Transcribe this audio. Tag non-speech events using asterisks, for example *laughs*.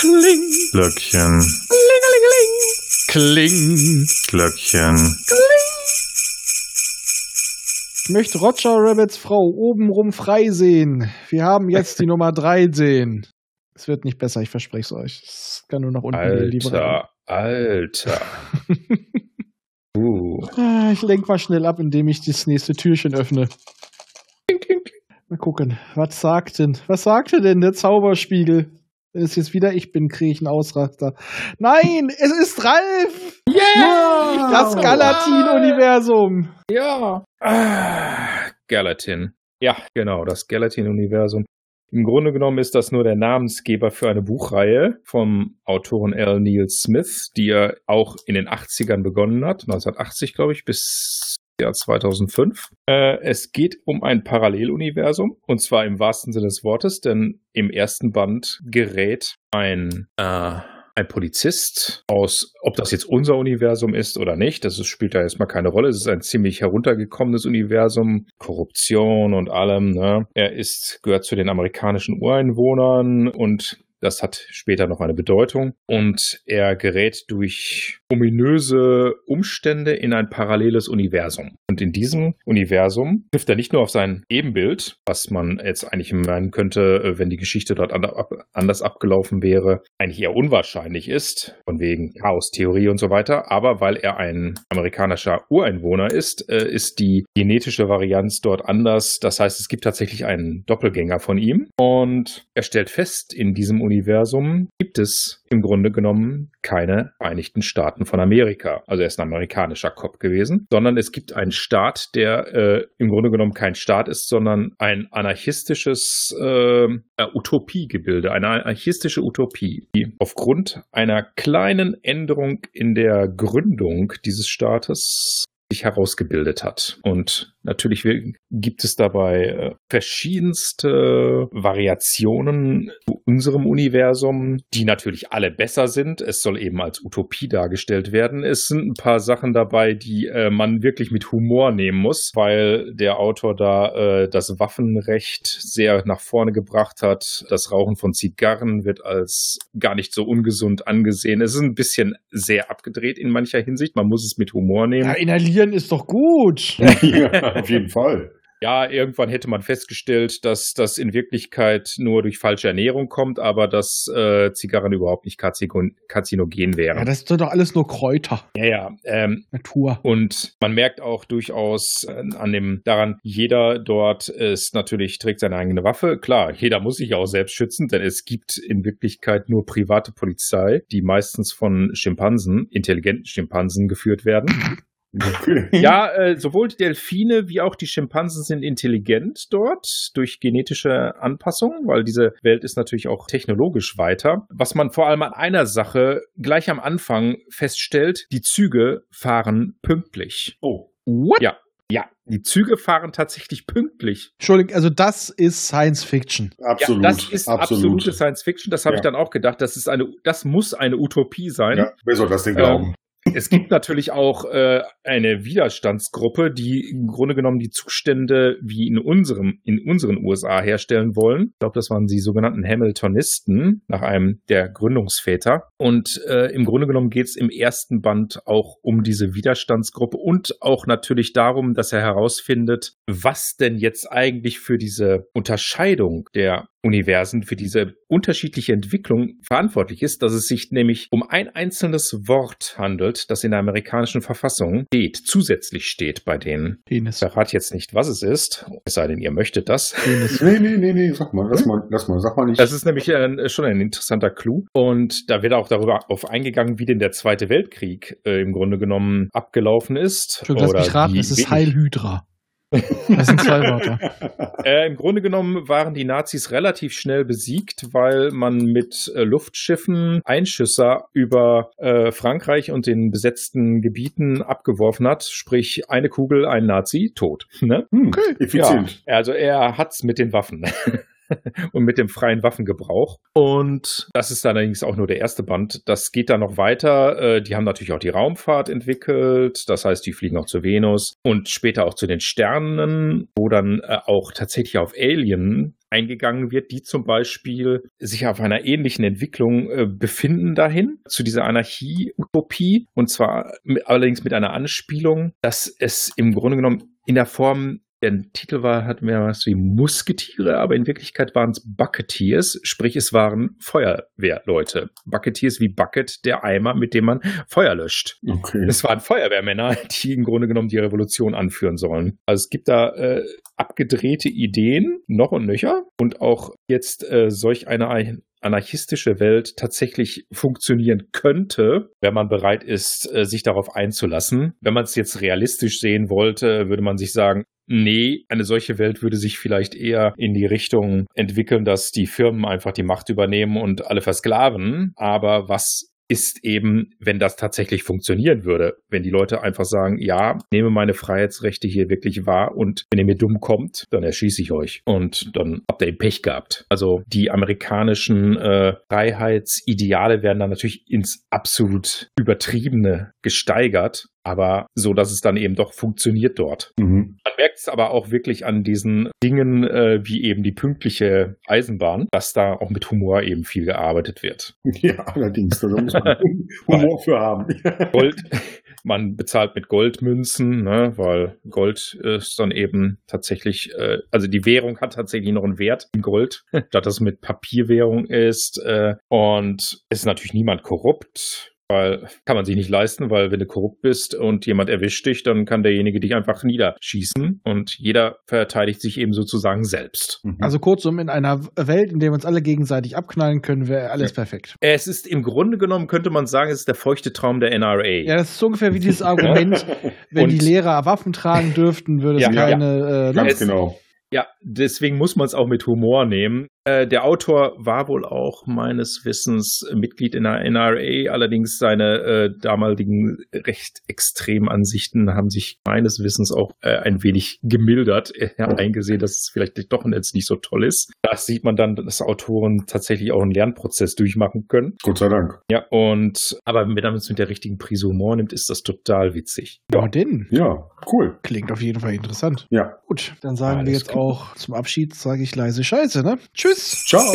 Kling. Glöckchen. Kling. Glöckchen. Ich möchte Roger Rabbits Frau obenrum frei sehen. Wir haben jetzt die Nummer 3 sehen. Es wird nicht besser, ich verspreche es euch. Es kann nur nach unten gehen, liebe Alter, Alter. *laughs* uh. Ah, Ich lenk mal schnell ab, indem ich das nächste Türchen öffne. Mal gucken, was sagt denn, was sagte denn der Zauberspiegel? Wenn es jetzt wieder ich bin, kriege ich einen Ausraster. Nein, es ist Ralf! Yeah! Das Galatin-Universum! Ja. Ah, Galatin. Ja, genau, das Galatin-Universum. Im Grunde genommen ist das nur der Namensgeber für eine Buchreihe vom Autoren L. Neil Smith, die er auch in den 80ern begonnen hat, 1980 glaube ich, bis Jahr 2005. Äh, es geht um ein Paralleluniversum und zwar im wahrsten Sinne des Wortes, denn im ersten Band gerät ein äh, ein Polizist aus, ob das jetzt unser Universum ist oder nicht, das ist, spielt da erstmal keine Rolle. Es ist ein ziemlich heruntergekommenes Universum, Korruption und allem. Ne? Er ist, gehört zu den amerikanischen Ureinwohnern und das hat später noch eine Bedeutung. Und er gerät durch ominöse Umstände in ein paralleles Universum. Und in diesem Universum trifft er nicht nur auf sein Ebenbild, was man jetzt eigentlich meinen könnte, äh, wenn die Geschichte dort anders abgelaufen wäre, eigentlich eher unwahrscheinlich ist, von wegen Chaos-Theorie und so weiter. Aber weil er ein amerikanischer Ureinwohner ist, äh, ist die genetische Varianz dort anders. Das heißt, es gibt tatsächlich einen Doppelgänger von ihm. Und er stellt fest, in diesem Universum gibt es im Grunde genommen keine Vereinigten Staaten von Amerika. Also er ist ein amerikanischer Kopf gewesen, sondern es gibt einen Staat, der äh, im Grunde genommen kein Staat ist, sondern ein anarchistisches äh, Utopiegebilde, eine anarchistische Utopie, die aufgrund einer kleinen Änderung in der Gründung dieses Staates sich herausgebildet hat. Und natürlich gibt es dabei äh, verschiedenste Variationen zu unserem Universum, die natürlich alle besser sind. Es soll eben als Utopie dargestellt werden. Es sind ein paar Sachen dabei, die äh, man wirklich mit Humor nehmen muss, weil der Autor da äh, das Waffenrecht sehr nach vorne gebracht hat. Das Rauchen von Zigarren wird als gar nicht so ungesund angesehen. Es ist ein bisschen sehr abgedreht in mancher Hinsicht. Man muss es mit Humor nehmen. Ja, inhalieren ist doch gut. *laughs* *laughs* ja, auf jeden Fall. Ja, irgendwann hätte man festgestellt, dass das in Wirklichkeit nur durch falsche Ernährung kommt, aber dass äh, Zigarren überhaupt nicht karzinogen wären. Ja, das sind doch alles nur Kräuter. Ja, ja. Ähm, Natur. Und man merkt auch durchaus äh, an dem daran, jeder dort ist natürlich trägt seine eigene Waffe. Klar, jeder muss sich auch selbst schützen, denn es gibt in Wirklichkeit nur private Polizei, die meistens von Schimpansen, intelligenten Schimpansen geführt werden. Okay. Ja, äh, sowohl die Delfine wie auch die Schimpansen sind intelligent dort durch genetische Anpassung, weil diese Welt ist natürlich auch technologisch weiter. Was man vor allem an einer Sache gleich am Anfang feststellt, die Züge fahren pünktlich. Oh. What? Ja. Ja, die Züge fahren tatsächlich pünktlich. Entschuldigung, also das ist Science Fiction. Absolut. Ja, das ist absolut. absolute Science Fiction. Das habe Ja. ich dann auch gedacht. Das ist eine, das muss eine Utopie sein. Ja, wer soll das denn Ähm, glauben? Es gibt natürlich auch äh, eine Widerstandsgruppe, die im Grunde genommen die Zustände wie in unserem in unseren USA herstellen wollen. Ich glaube, das waren die sogenannten Hamiltonisten nach einem der Gründungsväter. Und äh, im Grunde genommen geht es im ersten Band auch um diese Widerstandsgruppe und auch natürlich darum, dass er herausfindet, was denn jetzt eigentlich für diese Unterscheidung der Universen für diese unterschiedliche Entwicklung verantwortlich ist, dass es sich nämlich um ein einzelnes Wort handelt, das in der amerikanischen Verfassung steht, zusätzlich steht bei denen. Penis. Ich verrate jetzt nicht, was es ist, es sei denn, ihr möchtet das. Penis. Nee, nee, nee, nee, sag mal, lass mal, lass mal, sag mal nicht. Das ist nämlich äh, schon ein interessanter Clou. Und da wird auch darüber auf eingegangen, wie denn der Zweite Weltkrieg äh, im Grunde genommen abgelaufen ist. Entschuldigung, lass mich raten, es ist Heilhydra. Das sind zwei Wörter. *laughs* Äh, Im Grunde genommen waren die Nazis relativ schnell besiegt, weil man mit äh, Luftschiffen Einschüsser über äh, Frankreich und den besetzten Gebieten abgeworfen hat. Sprich, eine Kugel, ein Nazi, tot. Ne? Hm, Okay. Effizient. Ja, also er hat's mit den Waffen. *laughs* *laughs* und mit dem freien Waffengebrauch. Und das ist allerdings auch nur der erste Band. Das geht dann noch weiter. Äh, die haben natürlich auch die Raumfahrt entwickelt. Das heißt, die fliegen auch zur Venus und später auch zu den Sternen, wo dann äh, auch tatsächlich auf Alien eingegangen wird, die zum Beispiel sich auf einer ähnlichen Entwicklung äh, befinden dahin, zu dieser Anarchie-Utopie. Und zwar allerdings mit einer Anspielung, dass es im Grunde genommen in der Form der Titel war, hatten wir was wie Musketiere, aber in Wirklichkeit waren es Bucketeers, sprich es waren Feuerwehrleute. Bucketeers wie Bucket, der Eimer, mit dem man Feuer löscht. Okay. Es waren Feuerwehrmänner, die im Grunde genommen die Revolution anführen sollen. Also es gibt da äh, abgedrehte Ideen, noch und nöcher, und auch jetzt äh, solch eine anarchistische Welt tatsächlich funktionieren könnte, wenn man bereit ist, äh, sich darauf einzulassen. Wenn man es jetzt realistisch sehen wollte, würde man sich sagen, Nee, eine solche Welt würde sich vielleicht eher in die Richtung entwickeln, dass die Firmen einfach die Macht übernehmen und alle versklaven. Aber was ist eben, wenn das tatsächlich funktionieren würde. Wenn die Leute einfach sagen, ja, nehme meine Freiheitsrechte hier wirklich wahr und wenn ihr mir dumm kommt, dann erschieße ich euch. Und dann habt ihr eben Pech gehabt. Also die amerikanischen äh, Freiheitsideale werden dann natürlich ins absolut übertriebene gesteigert aber so, dass es dann eben doch funktioniert dort. Mhm. Man merkt es aber auch wirklich an diesen Dingen äh, wie eben die pünktliche Eisenbahn, dass da auch mit Humor eben viel gearbeitet wird. *laughs* Ja, allerdings, da muss man *laughs* Humor für haben. *laughs* Gold, man bezahlt mit Goldmünzen, ne, weil Gold ist dann eben tatsächlich, äh, also die Währung hat tatsächlich noch einen Wert in Gold, *laughs* statt dass es mit Papierwährung ist. Äh, und es ist natürlich niemand korrupt weil kann man sich nicht leisten, weil wenn du korrupt bist und jemand erwischt dich, dann kann derjenige dich einfach niederschießen und jeder verteidigt sich eben sozusagen selbst. Mhm. Also kurzum, in einer Welt, in der wir uns alle gegenseitig abknallen können, wäre alles perfekt. Es ist im Grunde genommen, könnte man sagen, es ist der feuchte Traum der NRA. Ja, das ist so ungefähr wie dieses *laughs* Argument, wenn und die Lehrer Waffen tragen dürften, würde es ja, keine... Ja. Äh, Ganz genau. Ja, deswegen muss man es auch mit Humor nehmen. Äh, der Autor war wohl auch meines Wissens Mitglied in der NRA, allerdings seine äh, damaligen recht extremen Ansichten haben sich meines Wissens auch äh, ein wenig gemildert. Er hat eingesehen, dass es vielleicht doch jetzt nicht so toll ist. Da sieht man dann, dass Autoren tatsächlich auch einen Lernprozess durchmachen können. Gott sei Dank. Ja, und aber wenn man es mit der richtigen Prise Humor nimmt, ist das total witzig. Ja, denn. Ja, cool. Klingt auf jeden Fall interessant. Ja. Gut, dann sagen Alles wir jetzt klar. auch zum Abschied, sage ich leise Scheiße, ne? Tschüss. Ciao.